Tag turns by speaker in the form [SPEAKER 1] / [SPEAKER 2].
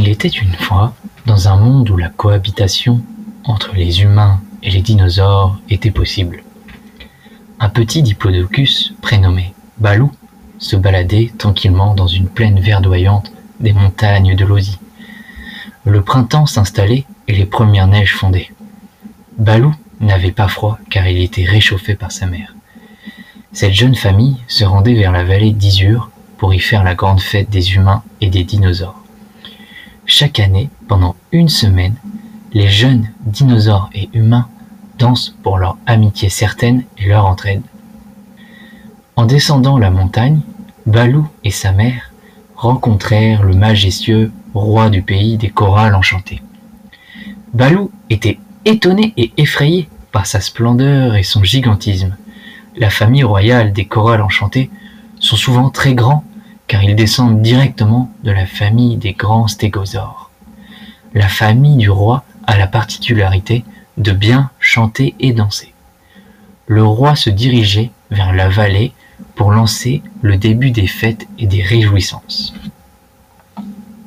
[SPEAKER 1] Il était une fois, dans un monde où la cohabitation entre les humains et les dinosaures était possible, un petit diplodocus prénommé Balou se baladait tranquillement dans une plaine verdoyante des montagnes de l'Osie. Le printemps s'installait et les premières neiges fondaient. Balou n'avait pas froid car il était réchauffé par sa mère. Cette jeune famille se rendait vers la vallée d'Isure pour y faire la grande fête des humains et des dinosaures. Chaque année, pendant une semaine, les jeunes dinosaures et humains dansent pour leur amitié certaine et leur entraide. En descendant la montagne, Balou et sa mère rencontrèrent le majestueux roi du pays des corals enchantés. Balou était étonné et effrayé par sa splendeur et son gigantisme. La famille royale des corals enchantés sont souvent très grands car ils descendent directement de la famille des grands stégosaures. La famille du roi a la particularité de bien chanter et danser. Le roi se dirigeait vers la vallée pour lancer le début des fêtes et des réjouissances.